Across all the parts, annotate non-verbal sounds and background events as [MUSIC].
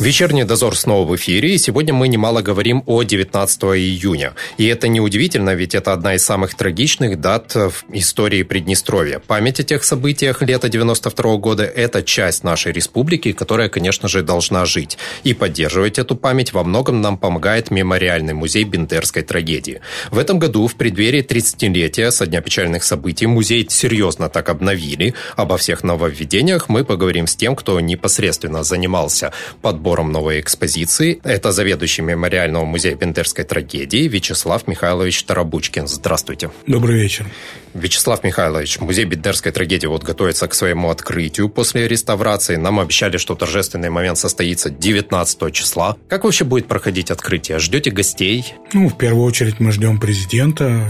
Вечерний дозор снова в эфире, и сегодня мы немало говорим о 19 июня. И это неудивительно, ведь это одна из самых трагичных дат в истории Приднестровья. Память о тех событиях лета 92 года – это часть нашей республики, которая, конечно же, должна жить. И поддерживать эту память во многом нам помогает мемориальный музей Бендерской трагедии. В этом году, в преддверии 30-летия со дня печальных событий, музей серьезно так обновили. Обо всех нововведениях мы поговорим с тем, кто непосредственно занимался подбором подбором новой экспозиции. Это заведующий мемориального музея Бендерской трагедии Вячеслав Михайлович Тарабучкин. Здравствуйте. Добрый вечер. Вячеслав Михайлович, музей Бендерской трагедии вот готовится к своему открытию после реставрации. Нам обещали, что торжественный момент состоится 19 числа. Как вообще будет проходить открытие? Ждете гостей? Ну, в первую очередь мы ждем президента,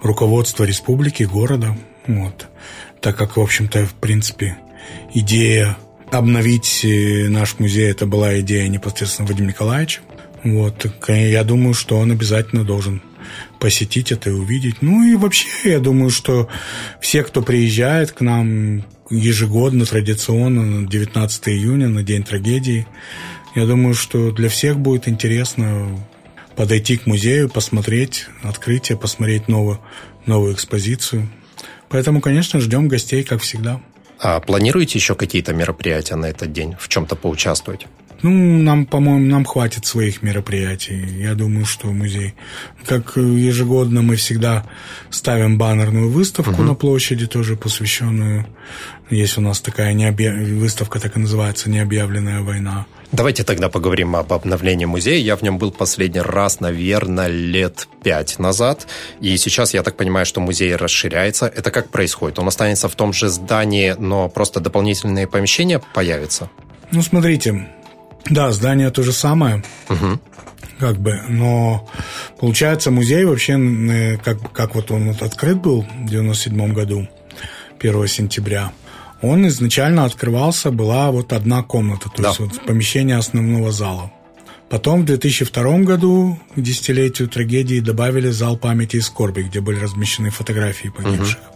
руководства республики, города. Вот. Так как, в общем-то, в принципе, идея обновить э, наш музей, это была идея непосредственно Вадима Николаевича. Вот, я думаю, что он обязательно должен посетить это и увидеть. Ну и вообще, [LAUGHS] я думаю, что все, кто приезжает к нам ежегодно, традиционно, на 19 июня, на День трагедии, я думаю, что для всех будет интересно подойти к музею, посмотреть открытие, посмотреть новую, новую экспозицию. Поэтому, конечно, ждем гостей, как всегда. А планируете еще какие-то мероприятия на этот день, в чем-то поучаствовать? Ну, нам, по-моему, нам хватит своих мероприятий. Я думаю, что музей... Как ежегодно мы всегда ставим баннерную выставку угу. на площади, тоже посвященную... Есть у нас такая необъяв... выставка, так и называется, «Необъявленная война». Давайте тогда поговорим об обновлении музея. Я в нем был последний раз, наверное, лет пять назад. И сейчас, я так понимаю, что музей расширяется. Это как происходит? Он останется в том же здании, но просто дополнительные помещения появятся? Ну, смотрите, да, здание то же самое. Угу. Как бы, но получается музей вообще, э, как, как вот он вот открыт был в 97 году, 1 сентября, он изначально открывался, была вот одна комната, то да. есть вот помещение основного зала. Потом в 2002 году, к десятилетию трагедии, добавили зал памяти и скорби, где были размещены фотографии погибших. Угу.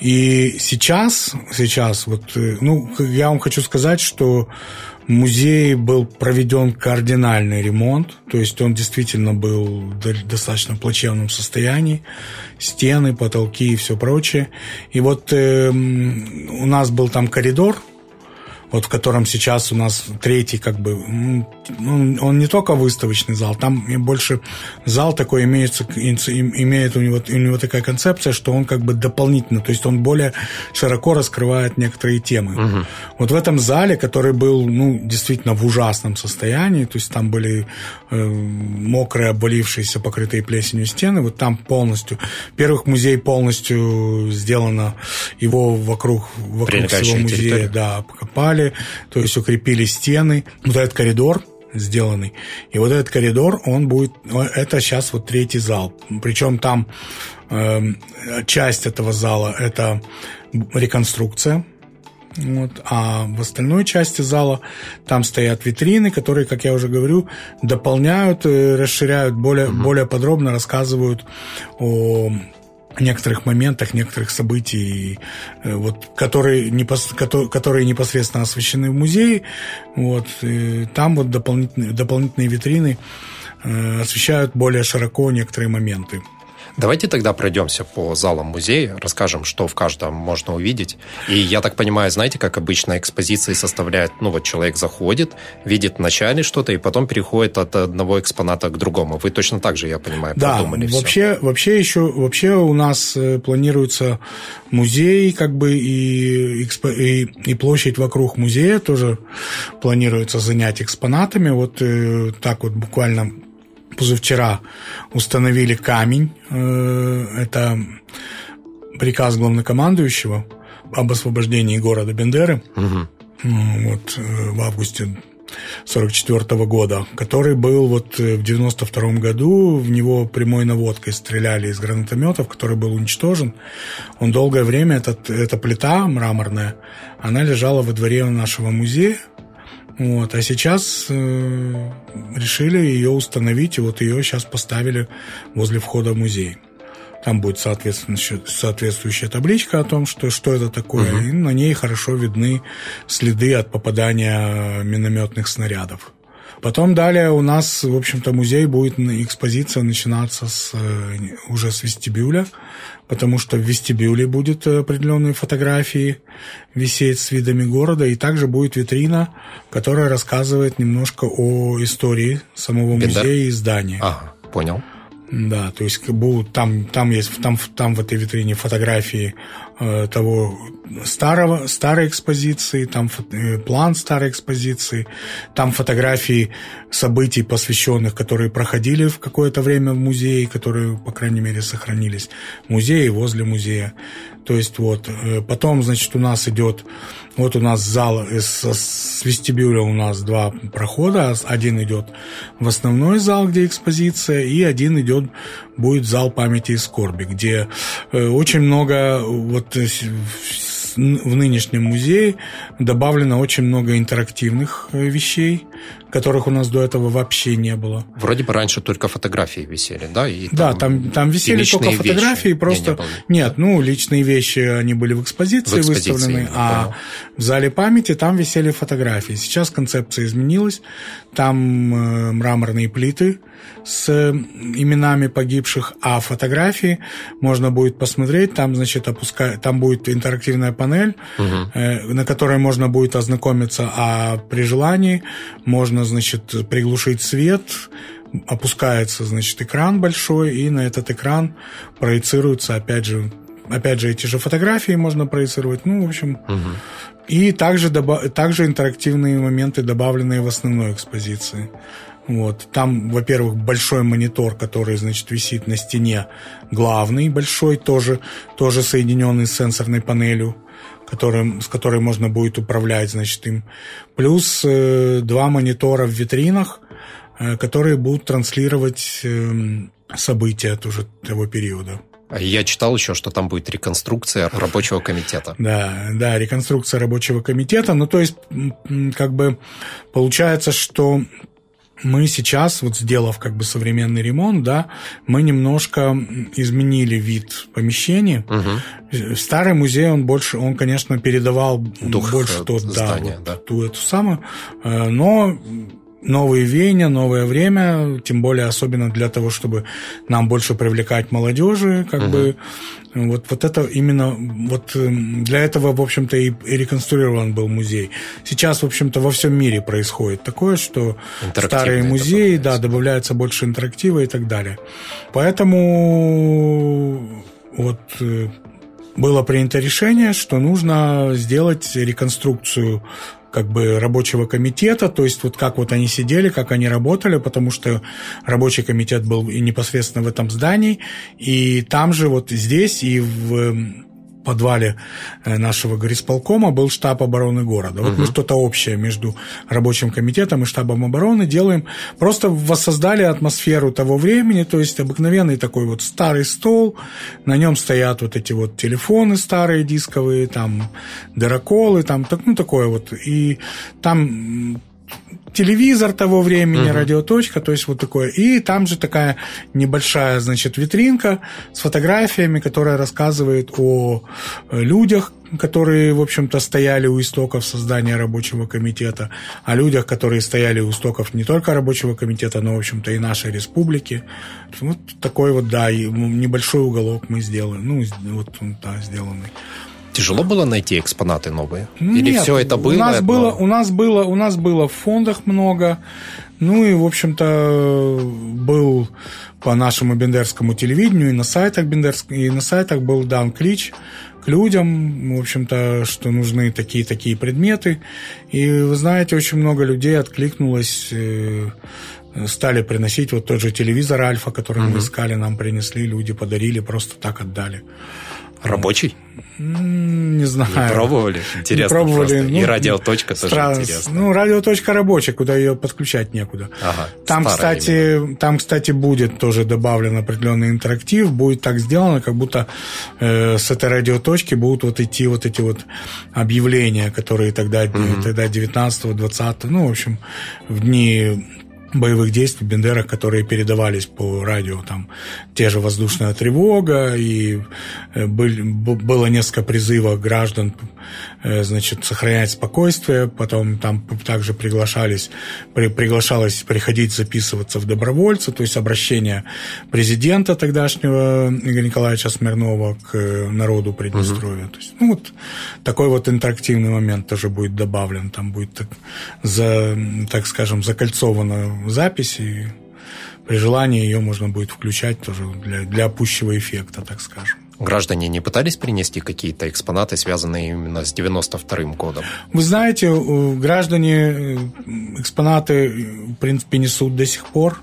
И сейчас, сейчас, вот, э, ну, я вам хочу сказать, что музее был проведен кардинальный ремонт, то есть он действительно был в достаточно плачевном состоянии, стены, потолки и все прочее. И вот э, у нас был там коридор, вот в котором сейчас у нас третий, как бы, ну, он не только выставочный зал, там больше зал такой имеется, имеет у него, у него такая концепция, что он как бы дополнительно, то есть он более широко раскрывает некоторые темы. Угу. Вот в этом зале, который был, ну, действительно в ужасном состоянии, то есть там были э, мокрые, обвалившиеся, покрытые плесенью стены, вот там полностью, во-первых, музей полностью сделано, его вокруг, вокруг всего музея, территория. да, покопали, то есть укрепили стены. Вот этот коридор сделанный. И вот этот коридор, он будет, это сейчас вот третий зал. Причем там э, часть этого зала это реконструкция, вот. А в остальной части зала там стоят витрины, которые, как я уже говорю, дополняют, э, расширяют, более, угу. более подробно рассказывают о некоторых моментах, некоторых событий, э, вот, которые, непос, которые непосредственно освещены в музее. Вот, там вот дополнительные, дополнительные витрины э, освещают более широко некоторые моменты. Давайте тогда пройдемся по залам музея, расскажем, что в каждом можно увидеть. И я так понимаю, знаете, как обычно экспозиции составляют, ну вот человек заходит, видит вначале что-то, и потом переходит от одного экспоната к другому. Вы точно так же, я понимаю, да, продумали вообще, все. вообще еще, вообще у нас э, планируется музей, как бы, и, и, и площадь вокруг музея тоже планируется занять экспонатами. Вот э, так вот буквально позавчера установили камень. Э, это приказ главнокомандующего об освобождении города Бендеры угу. вот, э, в августе 44 года, который был вот в 92 году, в него прямой наводкой стреляли из гранатометов, который был уничтожен. Он долгое время, этот, эта плита мраморная, она лежала во дворе нашего музея, Вот, а сейчас э, решили ее установить, и вот ее сейчас поставили возле входа в музей. Там будет соответствующая табличка о том, что, что это такое, угу. и на ней хорошо видны следы от попадания минометных снарядов. Потом далее у нас, в общем-то, музей будет экспозиция начинаться с, э, уже с вестибюля, потому что в вестибюле будет определенные фотографии висеть с видами города, и также будет витрина, которая рассказывает немножко о истории самого Бендер? музея и здания. Ага, понял. Да, то есть будут там там есть там там в этой витрине фотографии э, того старого старой экспозиции, там э, план старой экспозиции, там фотографии событий посвященных, которые проходили в какое-то время в музее, которые по крайней мере сохранились в музее и возле музея. То есть вот э, потом значит у нас идет вот у нас зал из, с вестибюля у нас два прохода. Один идет в основной зал, где экспозиция, и один идет будет зал памяти и скорби, где э, очень много вот э, в нынешнем музее добавлено очень много интерактивных э, вещей, которых у нас до этого вообще не было. Вроде бы раньше только фотографии висели, да? И там, да, там, там висели только фотографии, вещи. просто... Не, не было. Нет, ну, личные вещи, они были в экспозиции, в экспозиции выставлены, а в зале памяти там висели фотографии. Сейчас концепция изменилась, там э, мраморные плиты с именами погибших, а фотографии можно будет посмотреть, там, значит, опускай, там будет интерактивная панель, угу. э, на которой можно будет ознакомиться, а при желании можно, значит, приглушить свет, опускается, значит, экран большой, и на этот экран проецируются, опять же, опять же, эти же фотографии можно проецировать, ну, в общем, угу. И также, также интерактивные моменты, добавленные в основной экспозиции. Вот. Там, во-первых, большой монитор, который, значит, висит на стене, главный большой, тоже, тоже соединенный с сенсорной панелью, которым, с которой можно будет управлять, значит, им. Плюс э, два монитора в витринах, э, которые будут транслировать э, события тоже того периода. Я читал еще, что там будет реконструкция рабочего комитета. Да, да, реконструкция рабочего комитета. Ну, то есть, как бы получается, что мы сейчас, вот сделав как бы современный ремонт, да, мы немножко изменили вид помещения. Угу. Старый музей, он больше, он, конечно, передавал Дух больше тот, здания, да, да. ту эту самую, э, но новые веяния, новое время, тем более особенно для того, чтобы нам больше привлекать молодежи, как угу. бы вот, вот это именно вот эм, для этого, в общем-то, и, и реконструирован был музей. Сейчас, в общем-то, во всем мире происходит такое, что старые музеи, да, добавляется больше интерактива и так далее. Поэтому вот э, было принято решение, что нужно сделать реконструкцию как бы рабочего комитета, то есть вот как вот они сидели, как они работали, потому что рабочий комитет был непосредственно в этом здании, и там же вот здесь и в подвале э, нашего горисполкома был штаб обороны города. Вот угу. мы что-то общее между рабочим комитетом и штабом обороны делаем. Просто воссоздали атмосферу того времени, то есть обыкновенный такой вот старый стол, на нем стоят вот эти вот телефоны старые дисковые, там дыроколы, там так, ну такое вот. И там телевизор того времени, uh-huh. радиоточка, то есть вот такое. И там же такая небольшая, значит, витринка с фотографиями, которая рассказывает о э, людях, которые, в общем-то, стояли у истоков создания рабочего комитета, о людях, которые стояли у истоков не только рабочего комитета, но, в общем-то, и нашей республики. Вот такой вот, да, небольшой уголок мы сделали, ну, вот да, сделанный. Тяжело было найти экспонаты новые? Или Нет, все это было? У нас, было, у нас было, у нас было в фондах много. Ну и, в общем-то, был по нашему бендерскому телевидению и на сайтах бендерск... и на сайтах был дан клич к людям, в общем-то, что нужны такие-такие предметы. И, вы знаете, очень много людей откликнулось э, стали приносить вот тот же телевизор Альфа, который mm-hmm. мы искали, нам принесли, люди подарили, просто так отдали. Рабочий? Не знаю. Не пробовали? Интересно не пробовали. Ну, и радиоточка тоже стра... интересно. Ну, радиоточка рабочая, куда ее подключать некуда. Ага, там, кстати, именно. там, кстати, будет тоже добавлен определенный интерактив. Будет так сделано, как будто э, с этой радиоточки будут вот идти вот эти вот объявления, которые тогда, угу. тогда 19-20, ну, в общем, в дни боевых действий Бендерах, которые передавались по радио, там те же воздушная тревога, и э, был, было несколько призывов граждан Э, значит, сохранять спокойствие, потом там также приглашались, при, приглашалось приходить записываться в добровольцы, то есть обращение президента тогдашнего Игоря Николаевича Смирнова к э, народу Приднестровья. Угу. То есть, ну, вот такой вот интерактивный момент тоже будет добавлен, там будет, так, за, так скажем, закольцована запись, и при желании ее можно будет включать тоже для, для пущего эффекта, так скажем. Граждане не пытались принести какие-то экспонаты, связанные именно с 92-м годом? Вы знаете, граждане э, экспонаты, в принципе, несут до сих пор.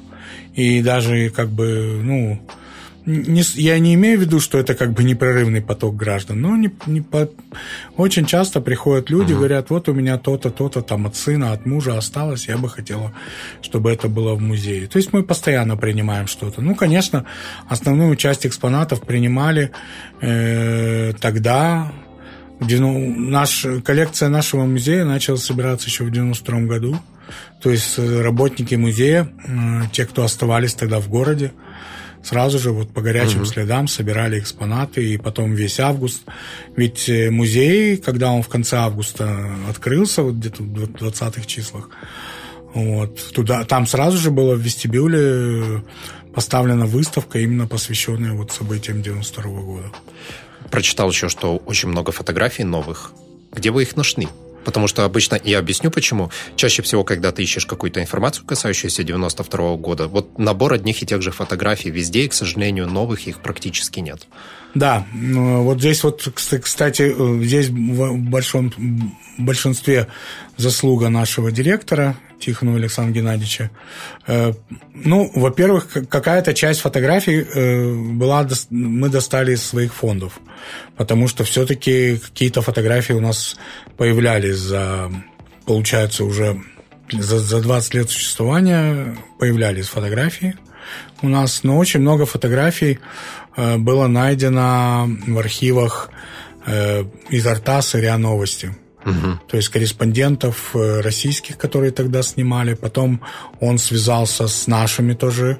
И даже как бы, ну, не, я не имею в виду, что это как бы непрерывный поток граждан, но не, не по, очень часто приходят люди, uh-huh. говорят, вот у меня то-то, то-то там от сына, от мужа осталось, я бы хотела, чтобы это было в музее. То есть мы постоянно принимаем что-то. Ну, конечно, основную часть экспонатов принимали э, тогда, наш, коллекция нашего музея начала собираться еще в 92 году. То есть э, работники музея, э, те, кто оставались тогда в городе, сразу же вот по горячим угу. следам собирали экспонаты, и потом весь август. Ведь э, музей, когда он в конце августа открылся, вот где-то в 20-х числах, вот, туда, там сразу же было в вестибюле поставлена выставка, именно посвященная вот событиям 92 -го года. Прочитал еще, что очень много фотографий новых. Где вы их нашли? Потому что обычно, я объясню почему, чаще всего, когда ты ищешь какую-то информацию, касающуюся 92 -го года, вот набор одних и тех же фотографий везде, и, к сожалению, новых их практически нет. Да, ну, вот здесь вот, кстати, э, здесь в большом большинстве заслуга нашего директора Тихонова Александра Геннадьевича. Э, ну, во-первых, какая-то часть фотографий э, была, мы достали из своих фондов, потому что все-таки какие-то фотографии у нас появлялись за, получается, уже за, за 20 лет существования появлялись фотографии у нас, но очень много фотографий э, было найдено в архивах из Артаса РИА Новости угу. то есть корреспондентов э, российских, которые тогда снимали. Потом он связался с нашими тоже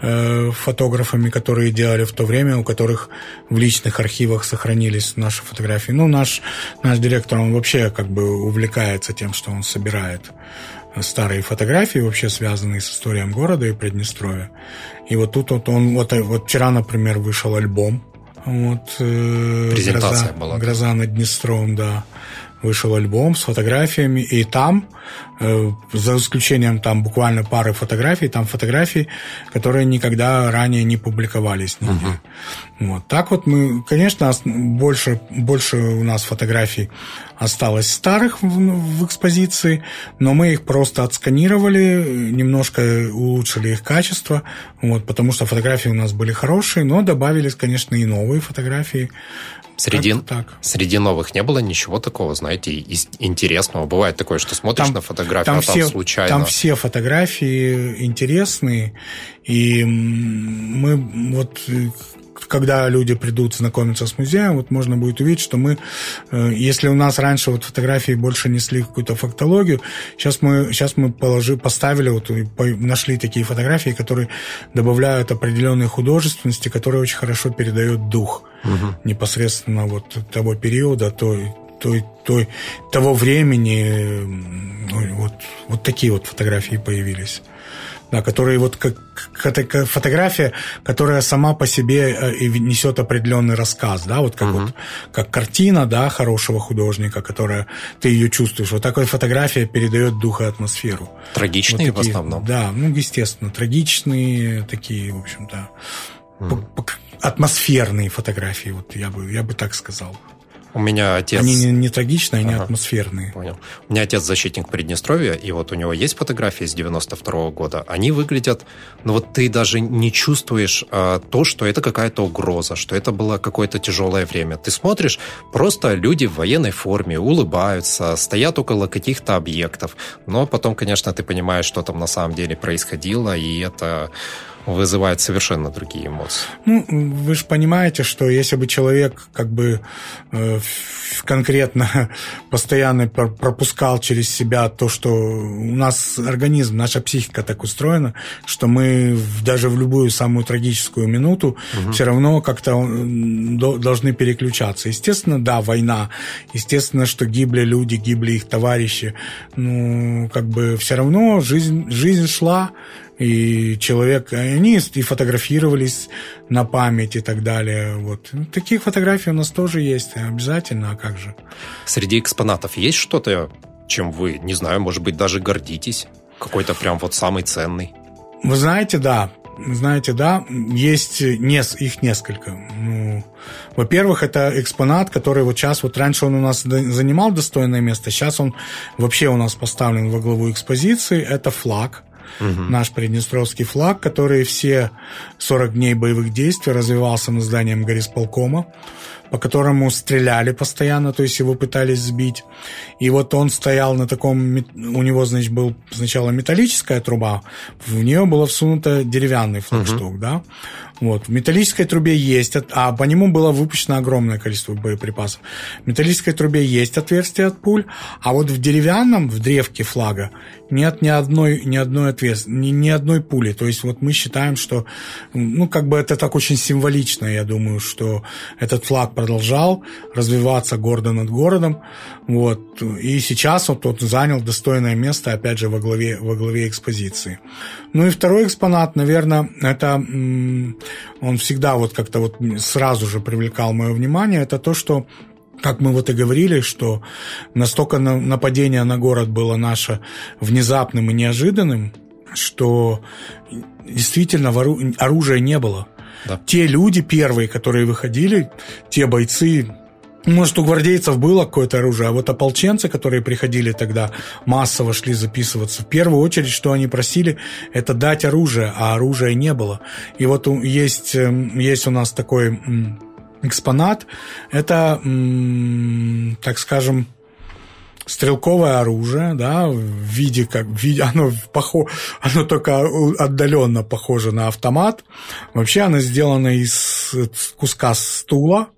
э, фотографами, которые делали в то время, у которых в личных архивах сохранились наши фотографии. Ну, наш, наш директор, он вообще как бы увлекается тем, что он собирает старые фотографии, вообще связанные с историей города и Приднестровья. И вот тут вот он, вот, вот вчера, например, вышел альбом. Вот, э, Презентация «Гроза, была. «Гроза над Днестром», да вышел альбом с фотографиями, и там, э, за исключением там буквально пары фотографий, там фотографии, которые никогда ранее не публиковались нигде. Uh-huh. Вот. Так вот мы, конечно, больше, больше у нас фотографий осталось старых в, в экспозиции, но мы их просто отсканировали, немножко улучшили их качество, вот, потому что фотографии у нас были хорошие, но добавились, конечно, и новые фотографии. Среди, так. среди новых не было ничего такого, знаете, интересного. Бывает такое, что смотришь там, на фотографию, там а там все, случайно... Там все фотографии интересные, и мы вот когда люди придут знакомиться с музеем, вот можно будет увидеть, что мы, э, если у нас раньше вот фотографии больше несли какую-то фактологию, сейчас мы, сейчас мы положи, поставили, вот, нашли такие фотографии, которые добавляют определенной художественности, которая очень хорошо передает дух угу. непосредственно вот того периода, той, той, той, того времени. Ну, вот, вот такие вот фотографии появились да, которые вот как, фотография, которая сама по себе э, несет определенный рассказ, да, вот как угу. вот как картина, да, хорошего художника, которая ты ее чувствуешь. Вот такая фотография передает дух и атмосферу. Трагичные вот такие, в основном. Да, ну естественно, трагичные такие, в общем-то, угу. атмосферные фотографии, вот я бы я бы так сказал. У меня отец... Они не, не трагичные, они ага. атмосферные. Понял. У меня отец защитник Приднестровья, и вот у него есть фотографии с 92 -го года. Они выглядят... Ну вот ты даже не чувствуешь а, то, что это какая-то угроза, что это было какое-то тяжелое время. Ты смотришь, просто люди в военной форме улыбаются, стоят около каких-то объектов. Но потом, конечно, ты понимаешь, что там на самом деле происходило, и это вызывает совершенно другие эмоции. Ну, вы же понимаете, что если бы человек как бы э, конкретно [LAUGHS] постоянно пропускал через себя то, что у нас организм, наша психика так устроена, что мы даже в любую самую трагическую минуту угу. все равно как-то должны переключаться. Естественно, да, война. Естественно, что гибли люди, гибли их товарищи. Ну, как бы все равно жизнь, жизнь шла, и человек, они и фотографировались на память и так далее. Вот. Таких фотографий у нас тоже есть, обязательно, а как же. Среди экспонатов есть что-то, чем вы, не знаю, может быть, даже гордитесь? Какой-то прям вот самый ценный? Вы знаете, да, знаете, да, есть нес, их несколько. Ну, во-первых, это экспонат, который вот сейчас, вот раньше он у нас занимал достойное место, сейчас он вообще у нас поставлен во главу экспозиции. Это флаг угу. наш приднестровский флаг, который все 40 дней боевых действий развивался над зданием горисполкома, по которому стреляли постоянно, то есть его пытались сбить. И вот он стоял на таком, у него, значит, был сначала металлическая труба, в нее было всунуто деревянный флагшток, угу. да. Вот. В металлической трубе есть, а по нему было выпущено огромное количество боеприпасов. В металлической трубе есть отверстие от пуль, а вот в деревянном, в древке флага, нет ни одной, ни одной отверстия, ни, ни одной пули. То есть вот мы считаем, что, ну, как бы это так очень символично, я думаю, что этот флаг продолжал развиваться гордо над городом. Вот. И сейчас вот он занял достойное место, опять же, во главе, во главе экспозиции. Ну и второй экспонат, наверное, это он всегда вот как-то вот сразу же привлекал мое внимание, это то, что как мы вот и говорили, что настолько нападение на город было наше внезапным и неожиданным, что действительно оружия не было. Да. Те люди первые, которые выходили, те бойцы, может, у гвардейцев было какое-то оружие, а вот ополченцы, которые приходили тогда, массово шли записываться. В первую очередь, что они просили, это дать оружие, а оружия не было. И вот есть, эм, есть у нас такой экспонат. Это, так скажем, стрелковое оружие, да, в виде как в виде, оно похо, оно только отдаленно похоже на автомат. Вообще оно сделано из куска стула,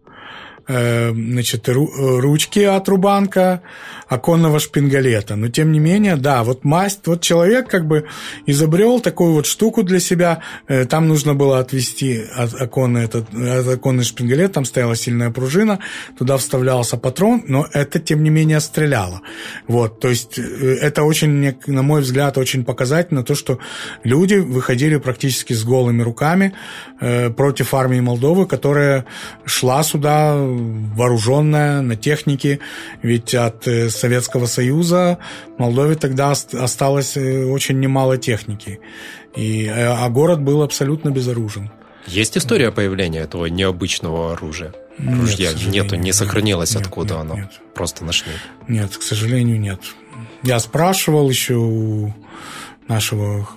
Э, значит, ручки от рубанка, оконного шпингалета. Но тем не менее, да, вот масть, вот человек как бы изобрел такую вот штуку для себя. Э, там нужно было отвести от оконный, этот, от оконный шпингалет, там стояла сильная пружина, туда вставлялся патрон, но это, тем не менее, стреляло. Вот, то есть э, это очень, на мой взгляд, очень показательно то, что люди выходили практически с голыми руками против армии Молдовы, которая шла сюда вооруженная, на технике, ведь от э, Советского Союза Молдове тогда осталось э, очень немало техники, и, э, а город был абсолютно безоружен. Есть история появления этого необычного оружия? Ружья нет, нету, не сохранилось, нет, откуда нет, оно. Нет. Просто нашли. Нет, к сожалению, нет. Я спрашивал еще у нашего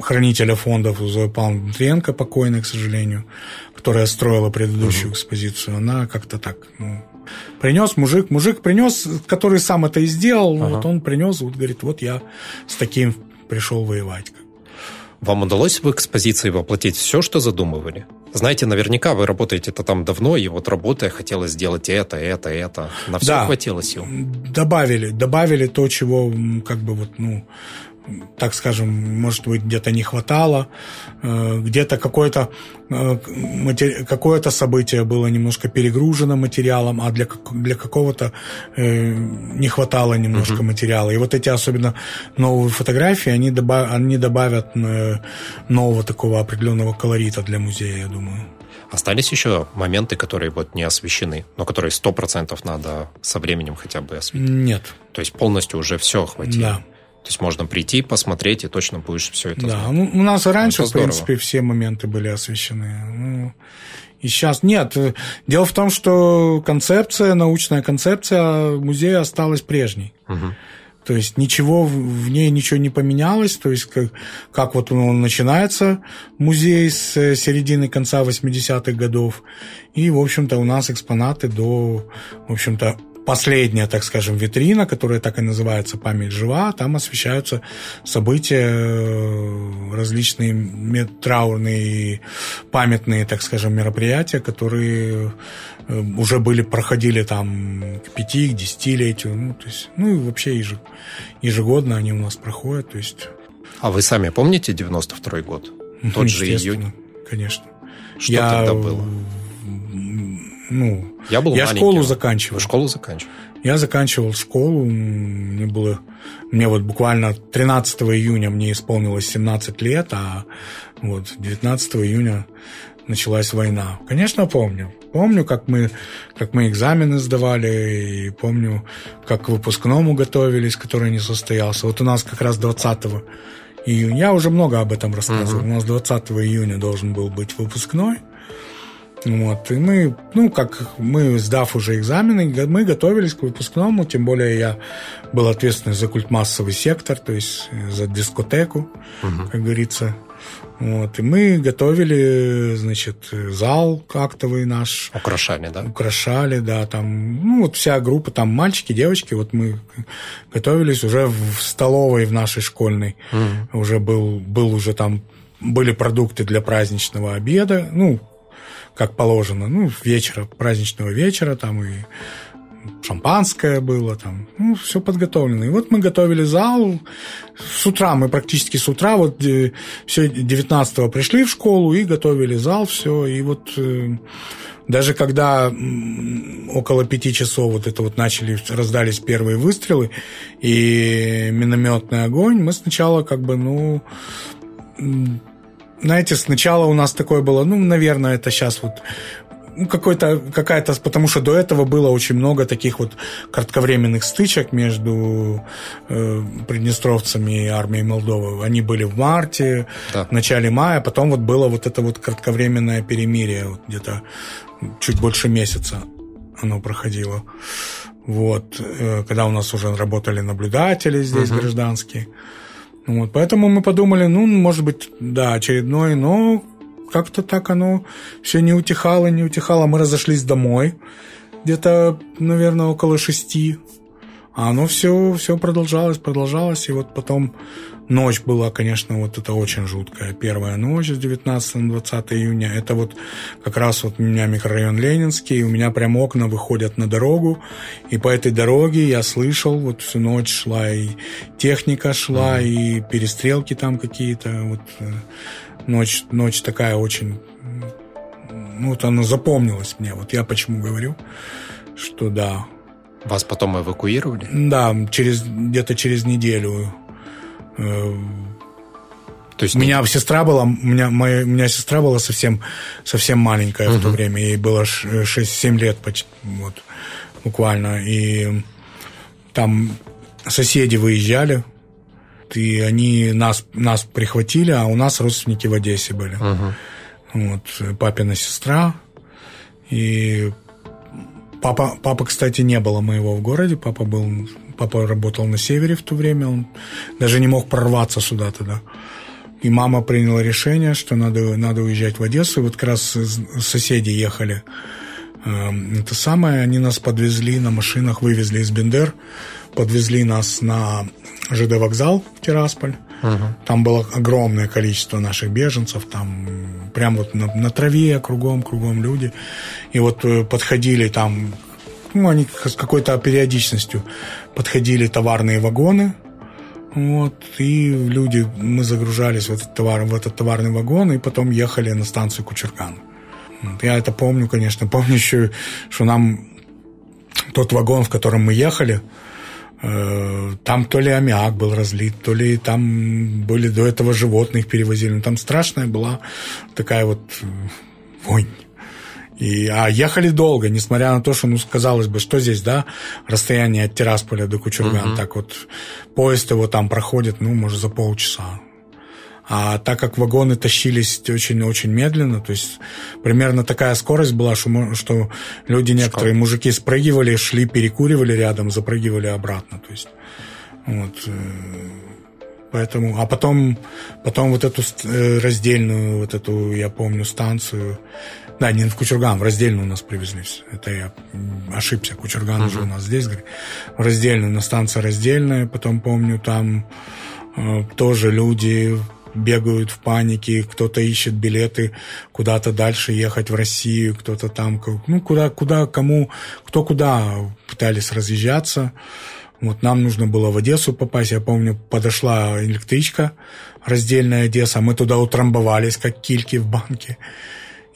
хранителя фондов Зоя Павловна Дмитриенко, покойная, к сожалению, которая строила предыдущую экспозицию, она как-то так, ну, принес мужик, мужик принес, который сам это и сделал, ага. вот он принес, вот говорит, вот я с таким пришел воевать. Вам удалось в экспозиции воплотить все, что задумывали? Знаете, наверняка вы работаете это там давно, и вот работая хотелось сделать это, это, это. На все да, хватило сил. Добавили, добавили то, чего как бы вот, ну, так скажем, может быть, где-то не хватало, э, где-то какое-то э, какое-то событие было немножко перегружено материалом, а для, для какого-то э, не хватало немножко uh-huh. материала. И вот эти особенно новые фотографии, они, добав, они добавят нового такого определенного колорита для музея, я думаю. Остались еще моменты, которые вот не освещены, но которые сто процентов надо со временем хотя бы осветить? Нет. То есть полностью уже все охватило? Да. То есть можно прийти, посмотреть, и точно будешь все это да, знать. Ну, у нас раньше, это в принципе, все моменты были освещены. Ну, И сейчас нет. Дело в том, что концепция, научная концепция музея осталась прежней. Угу. То есть ничего в ней ничего не поменялось. То есть как, как вот он начинается, музей с середины конца 80-х годов. И, в общем-то, у нас экспонаты до, в общем-то, последняя, так скажем, витрина, которая так и называется «Память жива», там освещаются события, э, различные траурные, памятные, так скажем, мероприятия, которые э, уже были, проходили там к пяти, к десятилетию, ну, то есть, ну и вообще ежегодно они у нас проходят, то есть... А вы сами помните 92 год? Тот же июнь? конечно. Что Я... тогда было? Ну, я был я школу заканчивал. Школу заканчивал? Я заканчивал школу, мне было, мне вот буквально 13 июня мне исполнилось 17 лет, а вот 19 июня началась война. Конечно, помню. Помню, как мы, как мы экзамены сдавали, и помню, как к выпускному готовились, который не состоялся. Вот у нас как раз 20 июня, я уже много об этом рассказывал, uh-huh. у нас 20 июня должен был быть выпускной, вот, и мы, ну, как мы, сдав уже экзамены, мы готовились к выпускному, тем более я был ответственный за культмассовый сектор, то есть э, за дискотеку, угу. как говорится. Вот, и мы готовили, значит, зал актовый наш. Украшали, да? Украшали, да, там, ну, вот вся группа, там мальчики, девочки, вот мы готовились уже в столовой в нашей школьной. Угу. Уже был, был уже там, были продукты для праздничного обеда, ну, как положено, ну, вечера, праздничного вечера, там и шампанское было, там, ну, все подготовлено. И вот мы готовили зал, с утра, мы практически с утра, вот э, все 19-го пришли в школу и готовили зал, все, и вот э, даже когда около пяти часов вот это вот начали, раздались первые выстрелы и минометный огонь, мы сначала как бы, ну, знаете, сначала у нас такое было, ну, наверное, это сейчас вот ну, какой-то, какая-то, потому что до этого было очень много таких вот кратковременных стычек между э, приднестровцами и армией Молдовы. Они были в марте, да. в начале мая, потом вот было вот это вот кратковременное перемирие, вот где-то чуть больше месяца оно проходило. Вот, э, когда у нас уже работали наблюдатели здесь угу. гражданские. Вот, поэтому мы подумали, ну, может быть, да, очередной, но как-то так оно все не утихало, не утихало. Мы разошлись домой где-то, наверное, около шести. А оно все, все продолжалось, продолжалось. И вот потом Ночь была, конечно, вот это очень жуткая. Первая ночь с 19 на 20 июня. Это вот как раз вот у меня микрорайон Ленинский, у меня прям окна выходят на дорогу, и по этой дороге я слышал, вот всю ночь шла и техника шла, и перестрелки там какие-то. Вот э, ночь, ночь такая очень... Ну, вот она запомнилась мне. Вот я почему говорю, что да. Вас потом эвакуировали? Да, через, где-то через неделю то есть у меня сестра была, у меня, моя, у меня сестра была совсем, совсем маленькая угу. в то время, ей было 6-7 лет почти, вот, буквально, и там соседи выезжали, и они нас, нас прихватили, а у нас родственники в Одессе были. Угу. Вот, папина сестра, и папа, папа, кстати, не было моего в городе, папа был Папа работал на севере в то время, он даже не мог прорваться сюда тогда. И мама приняла решение, что надо, надо уезжать в Одессу. И вот как раз соседи ехали. Эм, это самое, они нас подвезли на машинах, вывезли из Бендер, подвезли нас на ЖД вокзал в Тирасполь. Угу. Там было огромное количество наших беженцев, там прям вот на, на траве кругом, кругом люди. И вот э, подходили там ну, они с какой-то периодичностью подходили товарные вагоны, вот, и люди, мы загружались в этот, товар, в этот товарный вагон, и потом ехали на станцию Кучеркан. Вот, я это помню, конечно. [LAUGHS] Помню еще, что нам тот вагон, в котором мы ехали, э, там то ли аммиак был разлит, то ли там были до этого животных перевозили. Ну, там страшная была такая вот э, вонь. И, а ехали долго, несмотря на то, что, ну, казалось бы, что здесь, да, расстояние от Тирасполя до Кучурган, uh-huh. так вот поезд его там проходит, ну, может, за полчаса. А так как вагоны тащились очень-очень медленно, то есть примерно такая скорость была, что, что люди, некоторые что? мужики спрыгивали, шли, перекуривали рядом, запрыгивали обратно. То есть вот, э, поэтому, а потом, потом вот эту э, раздельную, вот эту, я помню, станцию, да, не в Кучурган, в раздельную нас привезли. Это я ошибся. Кучурган uh-huh. уже у нас здесь. В раздельную, на станция раздельная. Потом помню, там э, тоже люди бегают в панике, кто-то ищет билеты куда-то дальше ехать в Россию, кто-то там, ну, куда, куда, кому, кто куда пытались разъезжаться. Вот нам нужно было в Одессу попасть. Я помню, подошла электричка, раздельная Одесса. Мы туда утрамбовались, как кильки в банке.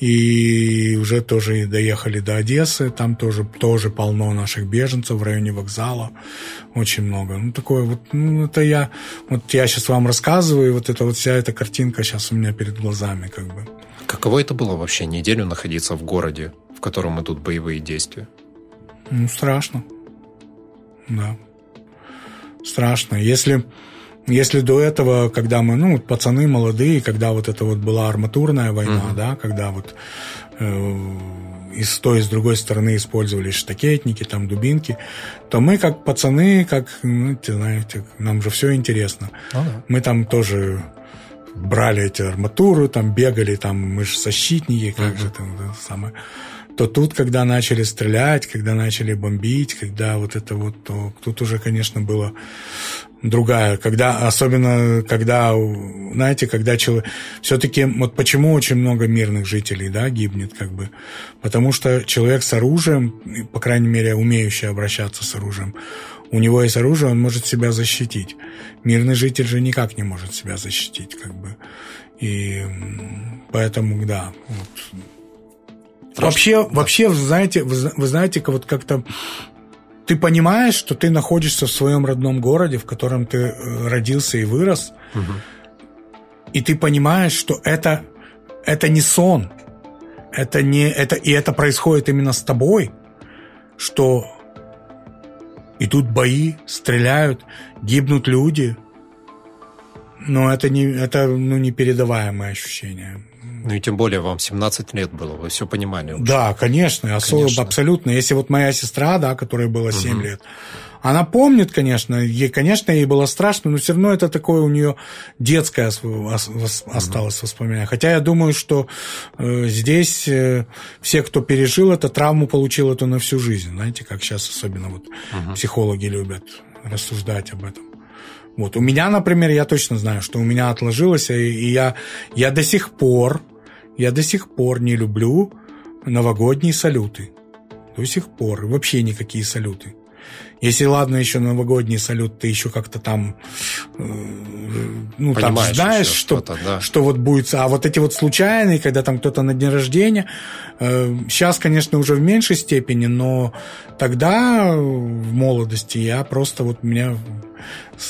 И уже тоже доехали до Одессы, там тоже, тоже полно наших беженцев в районе вокзала, очень много. Ну, такое вот, ну, это я, вот я сейчас вам рассказываю, и вот эта вот вся эта картинка сейчас у меня перед глазами, как бы. Каково это было вообще неделю находиться в городе, в котором идут боевые действия? Ну, страшно. Да. Страшно. Если, если до этого, когда мы, ну, пацаны молодые, когда вот это вот была арматурная война, mm-hmm. да, когда вот э, и с той, и с другой стороны использовались штакетники, там, дубинки, то мы, как пацаны, как, ну, знаете, нам же все интересно. Oh, да. Мы там тоже брали эти арматуру, там бегали, там мы же защитники, как uh-huh. же там да, самое то тут, когда начали стрелять, когда начали бомбить, когда вот это вот, то тут уже, конечно, было другая, когда, особенно когда, знаете, когда человек, все-таки, вот почему очень много мирных жителей, да, гибнет, как бы, потому что человек с оружием, по крайней мере, умеющий обращаться с оружием, у него есть оружие, он может себя защитить. Мирный житель же никак не может себя защитить, как бы, и поэтому, да, вот, Вообще, да. вообще, вы знаете, вы, вы знаете, вот как-то ты понимаешь, что ты находишься в своем родном городе, в котором ты э, родился и вырос, угу. и ты понимаешь, что это это не сон, это не это и это происходит именно с тобой, что идут бои, стреляют, гибнут люди, но это не это ну непередаваемое ощущение. Ну и тем более вам 17 лет было, вы все понимали. Уже. Да, конечно, особо, конечно. абсолютно. Если вот моя сестра, да, которой было 7 угу. лет, она помнит, конечно, ей, конечно, ей было страшно, но все равно это такое у нее детское осталось воспоминание. Хотя я думаю, что э, здесь э, все, кто пережил эту травму, получил это на всю жизнь. Знаете, как сейчас особенно вот угу. психологи любят рассуждать об этом. Вот. У меня, например, я точно знаю, что у меня отложилось, и я, я до сих пор я до сих пор не люблю новогодние салюты. До сих пор. Вообще никакие салюты. Если, ладно, еще новогодний салют, ты еще как-то там, э, ну, Понимаешь там знаешь, что, да. что вот будет. А вот эти вот случайные, когда там кто-то на день рождения, э, сейчас, конечно, уже в меньшей степени, но тогда в молодости я просто вот у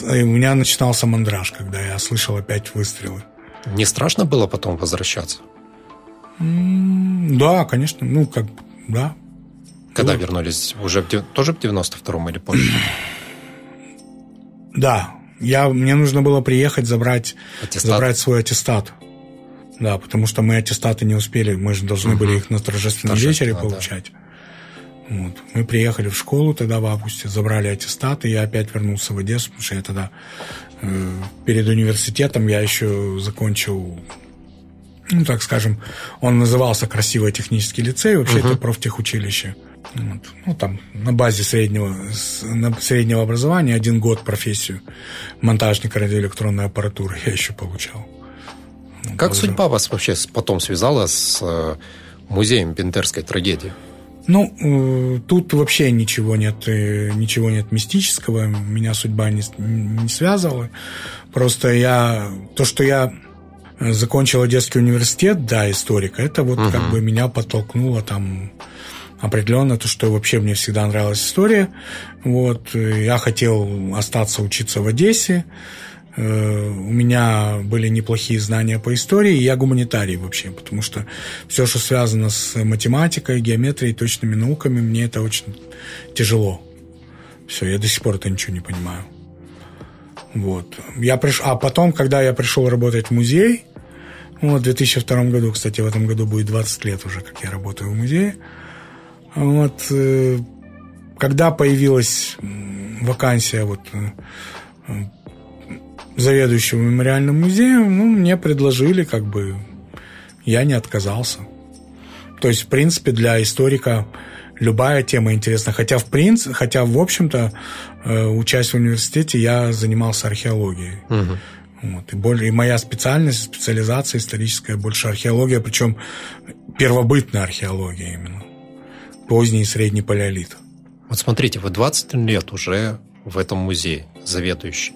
меня, у меня начинался мандраж, когда я слышал опять выстрелы. Не страшно было потом возвращаться? Да, конечно, ну, как, да. Когда ну, вернулись? Уже в, тоже в 92-м или позже? [CLEARS THROAT] Да, я, мне нужно было приехать забрать, забрать свой аттестат. Да, потому что мы аттестаты не успели, мы же должны угу. были их на торжественном вечере получать. Да. Вот. Мы приехали в школу тогда в августе, забрали аттестаты, я опять вернулся в Одессу, потому что я тогда э, перед университетом я еще закончил ну, так скажем, он назывался «Красивый технический лицей», вообще uh-huh. это профтехучилище. Вот. Ну, там, на базе среднего, на среднего образования один год профессию монтажника радиоэлектронной аппаратуры я еще получал. Как тоже. судьба вас вообще потом связала с э, музеем Бендерской трагедии? Ну, э, тут вообще ничего нет, э, ничего нет мистического. Меня судьба не, не связывала. Просто я... То, что я закончил Одесский университет, да, историка, это вот угу. как бы меня подтолкнуло там определенно то, что вообще мне всегда нравилась история. Вот, я хотел остаться учиться в Одессе. Э, у меня были неплохие знания по истории, и я гуманитарий вообще, потому что все, что связано с математикой, геометрией, точными науками, мне это очень тяжело. Все, я до сих пор это ничего не понимаю. Вот. Я приш... А потом, когда я пришел работать в музей, вот, в 2002 году, кстати, в этом году будет 20 лет уже, как я работаю в музее, вот, э, когда появилась вакансия вот, э, заведующего мемориальным музеем, ну, мне предложили, как бы, я не отказался. То есть, в принципе, для историка любая тема интересна. Хотя, в принципе, хотя, в общем-то, э, учась в университете, я занимался археологией. Угу. Вот. И, более, и моя специальность, специализация историческая, больше археология, причем первобытная археология именно. Поздний и средний палеолит. Вот смотрите, вы 20 лет уже в этом музее заведующий.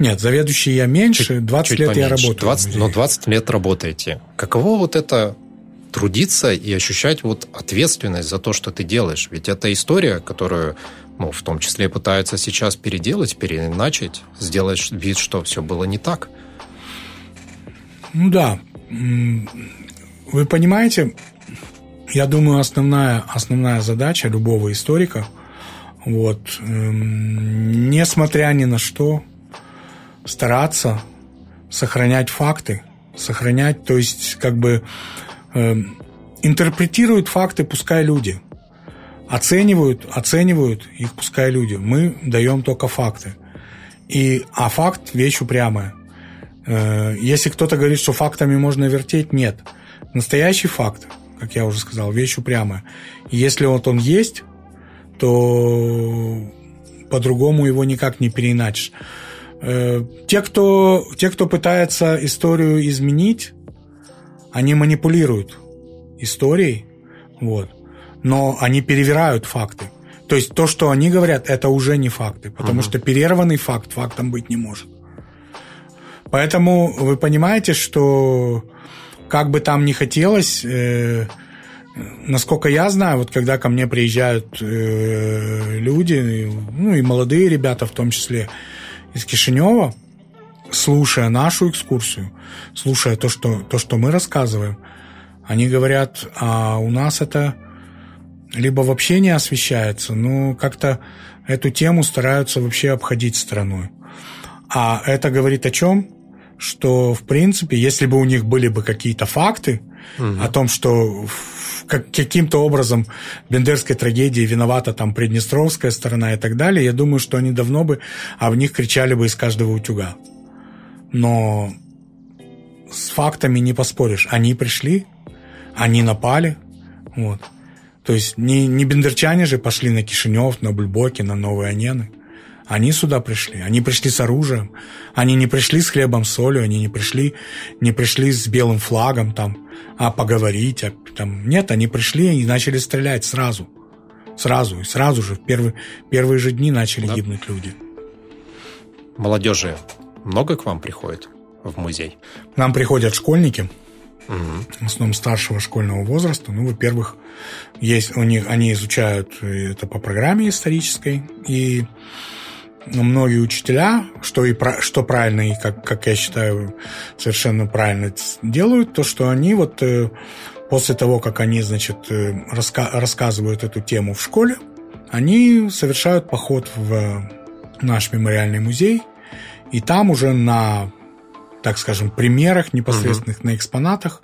Нет, заведующий я меньше, 20 чуть лет поменьше. я работаю. 20, но 20 лет работаете. Каково вот это трудиться и ощущать вот ответственность за то, что ты делаешь? Ведь это история, которую ну, в том числе пытаются сейчас переделать, переначать, сделать вид, что все было не так. Ну да. Вы понимаете, я думаю, основная, основная задача любого историка, вот, эм, несмотря ни на что, стараться сохранять факты, сохранять, то есть как бы э, интерпретируют факты, пускай люди – оценивают, оценивают их пускай люди. Мы даем только факты. И, а факт – вещь упрямая. Э, если кто-то говорит, что фактами можно вертеть, нет. Настоящий факт, как я уже сказал, вещь упрямая. И если вот он есть, то по-другому его никак не переиначишь. Э, те кто, те, кто пытается историю изменить, они манипулируют историей, вот но они перевирают факты. То есть то, что они говорят, это уже не факты, потому угу. что перерванный факт фактом быть не может. Поэтому вы понимаете, что как бы там ни хотелось, э, насколько я знаю, вот когда ко мне приезжают э, люди, ну и молодые ребята в том числе из Кишинева, слушая нашу экскурсию, слушая то, что, то, что мы рассказываем, они говорят, а у нас это либо вообще не освещается, но как-то эту тему стараются вообще обходить стороной. А это говорит о чем? Что, в принципе, если бы у них были бы какие-то факты угу. о том, что как, каким-то образом Бендерской трагедии виновата там Приднестровская сторона и так далее, я думаю, что они давно бы а в них кричали бы из каждого утюга. Но с фактами не поспоришь. Они пришли, они напали, вот. То есть не, не бендерчане же пошли на Кишинев, на Бульбоки, на Новые Онены. Они сюда пришли. Они пришли с оружием. Они не пришли с хлебом, солью. Они не пришли, не пришли с белым флагом там, а поговорить. А, там. Нет, они пришли и начали стрелять сразу. Сразу. И сразу же в первые, первые же дни начали да. гибнуть люди. Молодежи много к вам приходит в музей? К нам приходят школьники угу. в основном старшего школьного возраста. Ну, во-первых, есть у них, они изучают это по программе исторической, и многие учителя, что, и, что правильно, и как, как я считаю, совершенно правильно делают, то, что они вот э, после того, как они, значит, э, раска рассказывают эту тему в школе, они совершают поход в наш мемориальный музей, и там уже на так скажем, примерах непосредственных угу. на экспонатах.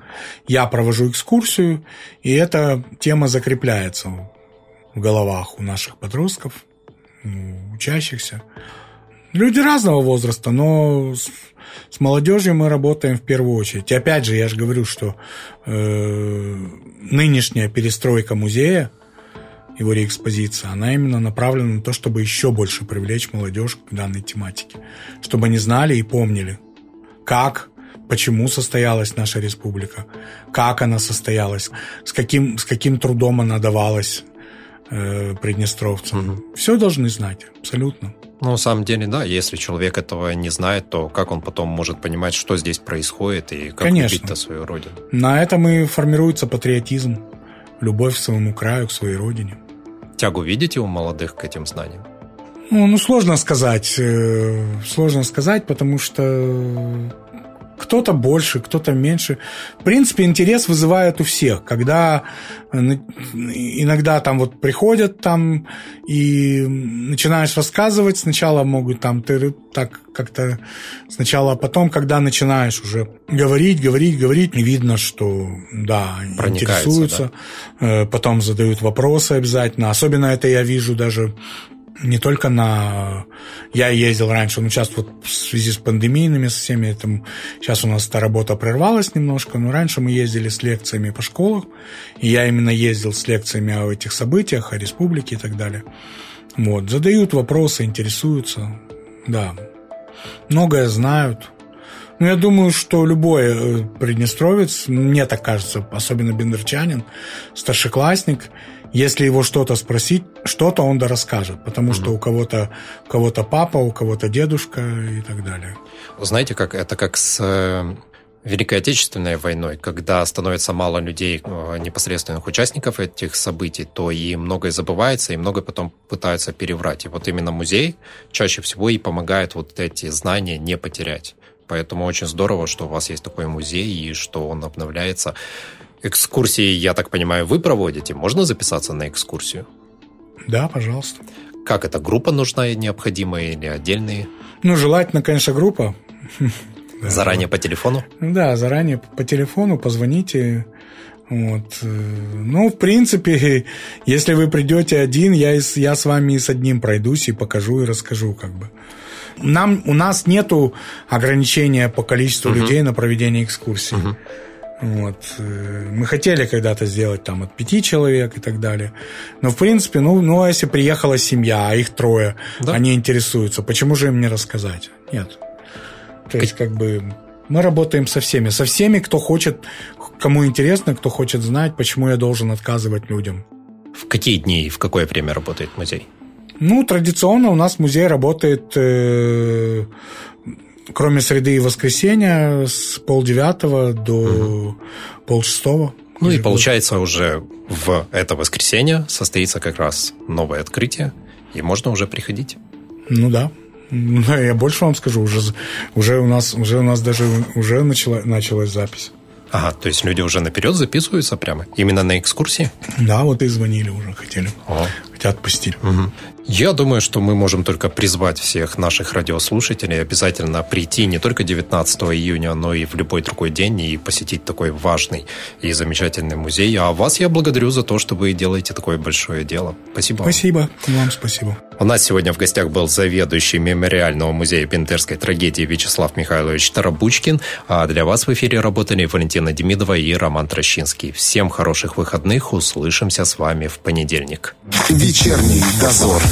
Я провожу экскурсию, и эта тема закрепляется в головах у наших подростков, учащихся. Люди разного возраста, но с, с молодежью мы работаем в первую очередь. И опять же, я же говорю, что э, нынешняя перестройка музея, его реэкспозиция, она именно направлена на то, чтобы еще больше привлечь молодежь к данной тематике, чтобы они знали и помнили, как, почему состоялась наша республика, как она состоялась, с каким, с каким трудом она давалась э, приднестровцам. Угу. Все должны знать, абсолютно. Ну, на самом деле, да, если человек этого не знает, то как он потом может понимать, что здесь происходит и как Конечно. любить-то свою родину? На этом и формируется патриотизм, любовь к своему краю, к своей родине. Тягу видите у молодых к этим знаниям? Ну, ну, сложно сказать. Э, сложно сказать, потому что Кто-то больше, кто-то меньше. В принципе, интерес вызывает у всех. Когда э, иногда там вот приходят там и начинаешь рассказывать, сначала могут там ты так как-то сначала, а потом, когда начинаешь уже говорить, говорить, говорить, видно, что да, интересуются, да? Э, потом задают вопросы обязательно. Особенно это я вижу даже не только на... Я ездил раньше, ну, сейчас вот в связи с пандемийными со всеми этим... Сейчас у нас эта работа прервалась немножко, но раньше мы ездили с лекциями по школам, и я именно ездил с лекциями о этих событиях, о республике и так далее. Вот, задают вопросы, интересуются, да. Многое знают. Ну, я думаю, что любой э, приднестровец, мне так кажется, особенно бендерчанин, старшеклассник – если его что-то спросить, что-то он да расскажет, потому mm-hmm. что у кого-то у кого-то папа, у кого-то дедушка и так далее. Знаете, как это как с э, Великой Отечественной войной, когда становится мало людей, э, непосредственных участников этих событий, то и многое забывается, и многое потом пытаются переврать. И вот именно музей чаще всего и помогает вот эти знания не потерять. Поэтому очень здорово, что у вас есть такой музей и что он обновляется. Экскурсии, я так понимаю, вы проводите. Можно записаться на экскурсию? Да, пожалуйста. Как это, группа нужна и необходимая или отдельные? Ну, желательно, конечно, группа. [LAUGHS] Заранее по телефону? Да, заранее по телефону позвоните. Вот. Ну, в принципе, [LAUGHS] если вы придете один, я, я с вами и с одним пройдусь и покажу и расскажу, как бы. Нам, у нас нету ограничения по количеству uh-huh. людей на проведение экскурсии. Uh-huh. Вот. Э, мы хотели когда-то сделать там от пяти человек и так далее. Но, в принципе, ну, ну а если приехала семья, а их трое, да? они интересуются, почему же им не рассказать? Нет. То есть, как бы, мы работаем со всеми. Со всеми, кто хочет, кому интересно, кто хочет знать, почему я должен отказывать людям. В какие дни и в какое время работает музей? Ну, традиционно у нас музей работает э, кроме среды и воскресенья, с полдевятого до угу. полшестого. Ну и получается уже в это воскресенье состоится как раз новое открытие, и можно уже приходить. Ну да. Я больше вам скажу, уже, уже у нас уже у нас даже уже начала, началась запись. Ага, то есть люди уже наперед записываются прямо? Именно на экскурсии? Да, вот и звонили уже, хотели. О. Хотят пустить. Угу. Я думаю, что мы можем только призвать всех наших радиослушателей обязательно прийти не только 19 июня, но и в любой другой день и посетить такой важный и замечательный музей. А вас я благодарю за то, что вы делаете такое большое дело. Спасибо. Спасибо. Вам спасибо. У нас сегодня в гостях был заведующий мемориального музея Пентерской трагедии Вячеслав Михайлович Тарабучкин, а для вас в эфире работали Валентина Демидова и Роман Трощинский. Всем хороших выходных, услышимся с вами в понедельник. Вечерний дозор.